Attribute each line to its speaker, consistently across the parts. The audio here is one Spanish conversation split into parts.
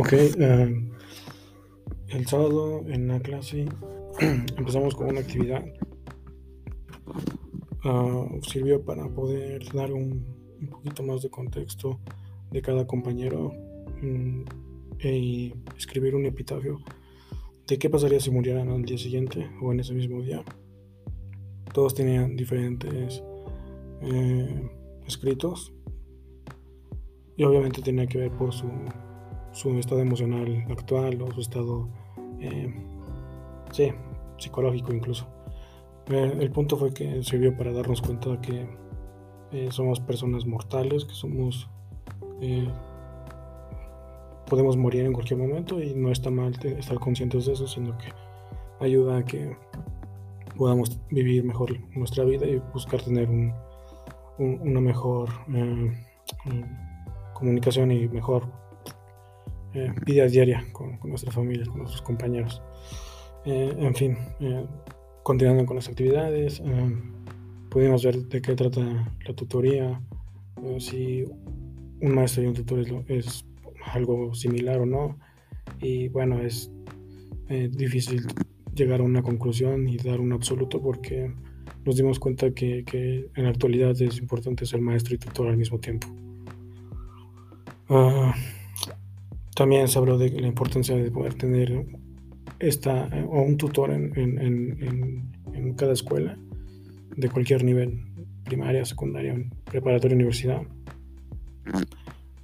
Speaker 1: Ok, eh, el sábado en la clase empezamos con una actividad. Ah, sirvió para poder dar un, poquito más de contexto de cada compañero mm, y escribir un epitafio de qué pasaría si murieran al día siguiente o en ese mismo día. Todos tenían diferentes eh, escritos y obviamente tenía que ver por su, su estado emocional actual o su estado eh, sí, psicológico incluso. Eh, el punto fue que sirvió para darnos cuenta de que eh, somos personas mortales, que somos podemos morir en cualquier momento y no está mal estar conscientes de eso, sino que ayuda a que podamos vivir mejor nuestra vida y buscar tener un, una mejor comunicación y mejor eh, vida diaria con, nuestra familia, con nuestros compañeros. Eh, en fin, continuando con las actividades, pudimos ver de qué trata la tutoría, si un maestro y un tutor es algo similar o no. Y bueno, es eh, difícil llegar a una conclusión y dar un absoluto porque nos dimos cuenta que, en la actualidad es importante ser maestro y tutor al mismo tiempo. Ah, también se habló de la importancia de poder tener esta, o un tutor en, en cada escuela de cualquier nivel, primaria, secundaria, preparatoria, universidad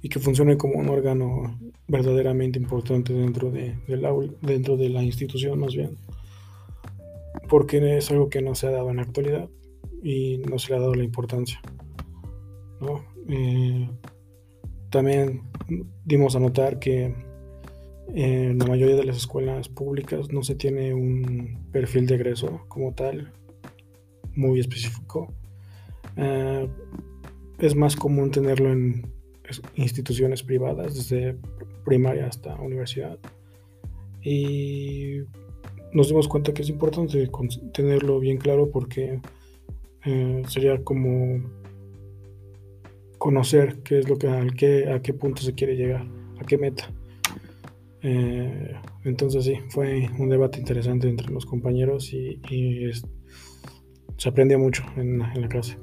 Speaker 1: y que funcione como un órgano verdaderamente importante dentro de, del aula, dentro de la institución más bien, porque es algo que no se ha dado en la actualidad y no se le ha dado la importancia. Eh, también dimos a notar que en la mayoría de las escuelas públicas no se tiene un perfil de egreso como tal, muy específico. Eh, es más común tenerlo en instituciones privadas, desde primaria hasta universidad. Y nos dimos cuenta que es importante tenerlo bien claro porque eh, sería como conocer qué es lo que, a qué, a qué punto se quiere llegar, a qué meta. Eh, entonces sí, fue un debate interesante entre los compañeros y, se aprendió mucho en, en la clase.